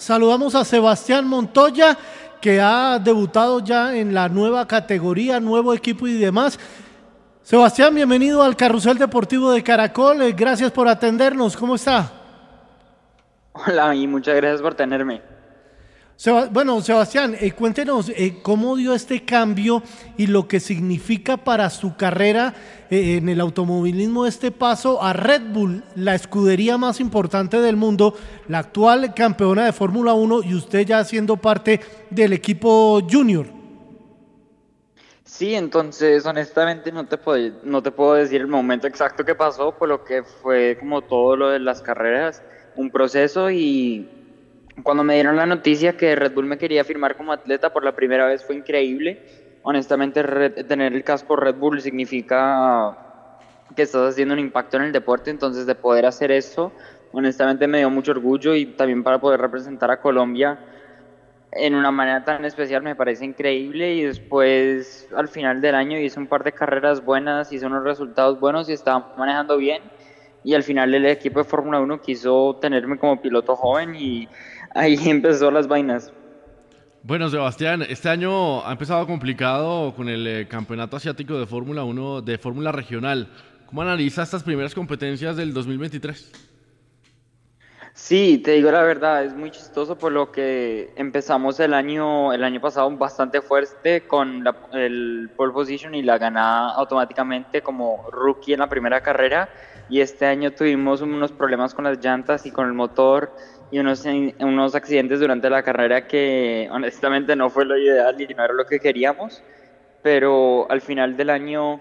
Saludamos a Sebastián Montoya. que ha debutado ya en la nueva categoría, nuevo equipo y demás. Sebastián, bienvenido al Carrusel Deportivo de Caracol. Eh, gracias por atendernos. ¿Cómo está? Hola y muchas gracias por tenerme bueno, Sebastián, eh, cuéntenos eh, cómo dio este cambio y lo que significa para su carrera eh, en el automovilismo este paso a Red Bull, la escudería más importante del mundo, la actual campeona de Fórmula 1 y usted ya siendo parte del equipo junior. Sí, entonces honestamente no te, puedo, no te puedo decir el momento exacto que pasó, por lo que fue como todo lo de las carreras, un proceso y cuando me dieron la noticia que Red Bull me quería firmar como atleta por la primera vez fue increíble. Honestamente, tener el casco Red Bull significa que estás haciendo un impacto en el deporte, entonces de poder hacer eso, honestamente me dio mucho orgullo y también para poder representar a Colombia en una manera tan especial me parece increíble y después al final del año hice un par de carreras buenas, hice unos resultados buenos y estaba manejando bien y al final el equipo de Fórmula 1 quiso tenerme como piloto joven y ahí empezó las vainas. Bueno, Sebastián, este año ha empezado complicado con el eh, Campeonato Asiático de Fórmula 1 de Fórmula Regional. ¿Cómo analiza estas primeras competencias del 2023? Sí, te digo la verdad, es muy chistoso por lo que empezamos el año, el año pasado bastante fuerte con el pole position y la ganada automáticamente como rookie en la primera carrera y este año tuvimos unos problemas con las llantas y con el motor y unos, unos accidentes durante la carrera que honestamente no fue lo ideal y no era lo que queríamos, pero al final del año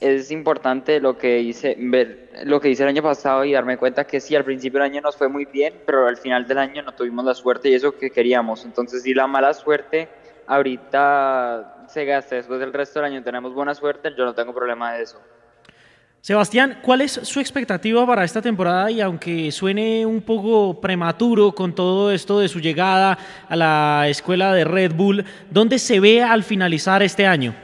es importante lo que hice, ver lo que hice el año pasado y darme cuenta que sí, al principio del año nos fue muy bien, pero al final del año no tuvimos la suerte y eso que queríamos. Entonces, si la mala suerte ahorita se gasta, después del resto del año tenemos buena suerte, yo no tengo problema de eso. Sebastián, ¿cuál es su expectativa para esta temporada? Y aunque suene un poco prematuro con todo esto de su llegada a la escuela de Red Bull, ¿dónde se ve al finalizar este año?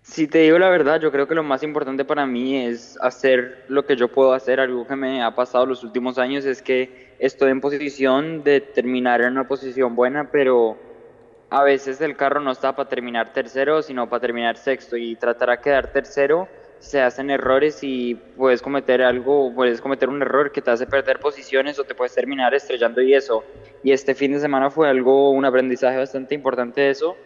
Si te digo la verdad, yo creo que lo más importante para mí es hacer lo que yo puedo hacer. Algo que me ha pasado los últimos años es que estoy en posición de terminar en una posición buena, pero a veces el carro no está para terminar tercero, sino para terminar sexto y tratar de quedar tercero se hacen errores y puedes cometer algo, puedes cometer un error que te hace perder posiciones o te puedes terminar estrellando y eso. Y este fin de semana fue algo, un aprendizaje bastante importante de eso,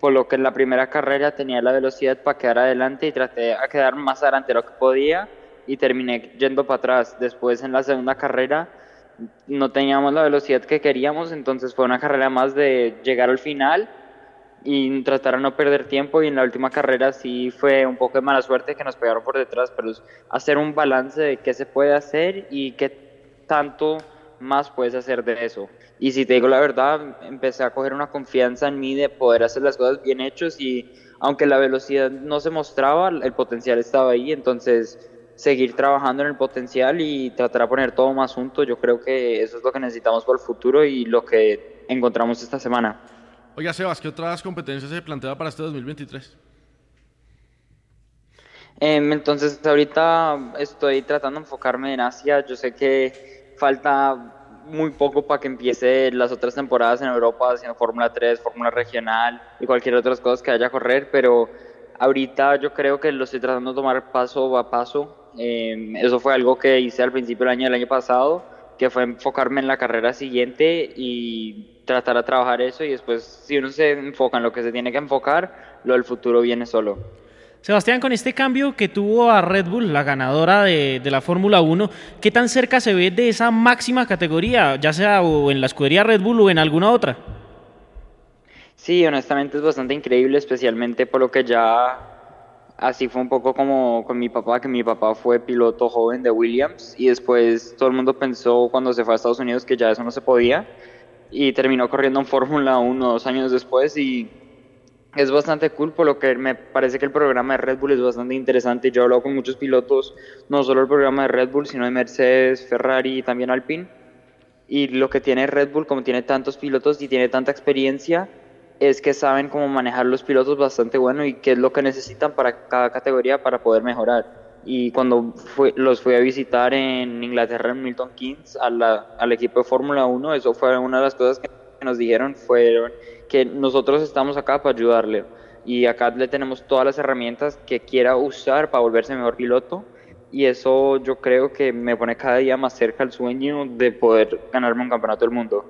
por lo que en la primera carrera tenía la velocidad para quedar adelante y traté de quedar más adelante de lo que podía y terminé yendo para atrás. Después en la segunda carrera no teníamos la velocidad que queríamos, entonces fue una carrera más de llegar al final y tratar de no perder tiempo y en la última carrera sí fue un poco de mala suerte que nos pegaron por detrás, pero es hacer un balance de qué se puede hacer y qué tanto más puedes hacer de eso. Y si te digo la verdad, empecé a coger una confianza en mí de poder hacer las cosas bien hechos y aunque la velocidad no se mostraba, el potencial estaba ahí, entonces seguir trabajando en el potencial y tratar de poner todo más junto, yo creo que eso es lo que necesitamos para el futuro y lo que encontramos esta semana. Oiga, Sebas, ¿qué otras competencias se plantea para este 2023? Em, entonces, ahorita estoy tratando de enfocarme en Asia. Yo sé que falta muy poco para que empiece las otras temporadas en Europa, haciendo Fórmula 3, Fórmula Regional y cualquier otra cosa que haya a correr, pero ahorita yo creo que lo estoy tratando de tomar paso a paso. Em, eso fue algo que hice al principio del año del año pasado, que fue enfocarme en la carrera siguiente y tratar de trabajar eso y después si uno se enfoca en lo que se tiene que enfocar, lo del futuro viene solo. Sebastián, con este cambio que tuvo a Red Bull, la ganadora de, la Fórmula 1, ¿qué tan cerca se ve de esa máxima categoría, ya sea o en la escudería Red Bull o en alguna otra? Sí, honestamente es bastante increíble, especialmente por lo que ya Así fue un poco como con mi papá, que mi papá fue piloto joven de Williams y después todo el mundo pensó cuando se fue a Estados Unidos que ya eso no se podía y terminó corriendo en Fórmula 1 dos años después y es bastante cool, por lo que me parece que el programa de Red Bull es bastante interesante. Yo he hablado con muchos pilotos, no solo el programa de Red Bull, sino de Mercedes, Ferrari y también Alpine. Y lo que tiene Red Bull, como tiene tantos pilotos y tiene tanta experiencia, es que saben cómo manejar los pilotos bastante bueno y qué es lo que necesitan para cada categoría para poder mejorar. Y cuando los fui a visitar en Inglaterra, en Milton Keynes, al equipo de Fórmula 1, eso fue una de las cosas que nos dijeron, fueron que nosotros estamos acá para ayudarle y acá le tenemos todas las herramientas que quiera usar para volverse mejor piloto y eso yo creo que me pone cada día más cerca al sueño de poder ganarme un campeonato del mundo.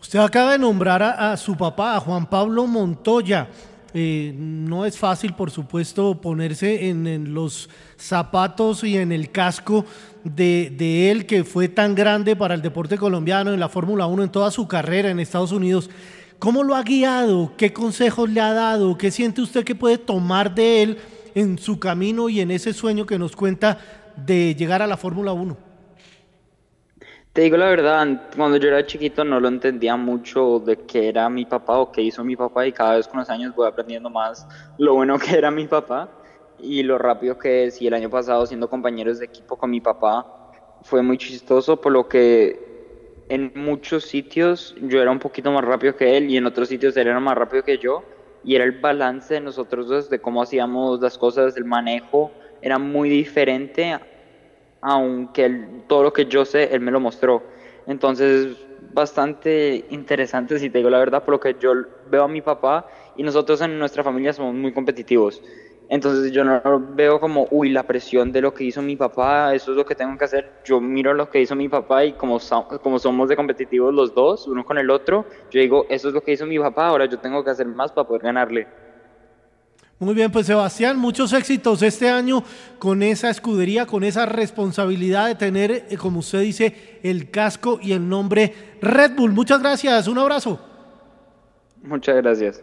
Usted acaba de nombrar a, su papá, a Juan Pablo Montoya. Eh, no es fácil, por supuesto, ponerse en, los zapatos y en el casco de, de, él, que fue tan grande para el deporte colombiano en la Fórmula 1 en toda su carrera en Estados Unidos. ¿Cómo lo ha guiado? ¿Qué consejos le ha dado? ¿Qué siente usted que puede tomar de él en su camino y en ese sueño que nos cuenta de llegar a la Fórmula 1? Te digo la verdad, cuando yo era chiquito no lo entendía mucho de qué era mi papá o qué hizo mi papá y cada vez con los años voy aprendiendo más lo bueno que era mi papá y lo rápido que es. Y el año pasado siendo compañeros de equipo con mi papá fue muy chistoso por lo que en muchos sitios yo era un poquito más rápido que él y en otros sitios él era más rápido que yo y era el balance de nosotros dos de cómo hacíamos las cosas, el manejo era muy diferente aunque todo lo que yo sé él me lo mostró entonces bastante interesante si te digo la verdad por lo que yo veo a mi papá y nosotros en nuestra familia somos muy competitivos entonces yo no veo como, uy, la presión de lo que hizo mi papá, eso es lo que tengo que hacer. Yo miro lo que hizo mi papá y como, como somos de competitivos los dos, uno con el otro, yo digo, eso es lo que hizo mi papá, ahora yo tengo que hacer más para poder ganarle. Muy bien, pues Sebastián, muchos éxitos este año con esa escudería, con esa responsabilidad de tener, eh, como usted dice, el casco y el nombre Red Bull. Muchas gracias, un abrazo. Muchas gracias.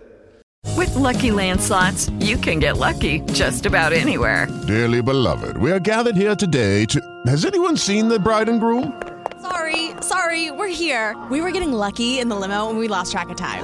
With lucky landslots, you can get lucky just about anywhere. Dearly beloved, we are gathered here today to. Has anyone seen the bride and groom? Sorry, sorry, we're here. We were getting lucky in the limo and we lost track of time.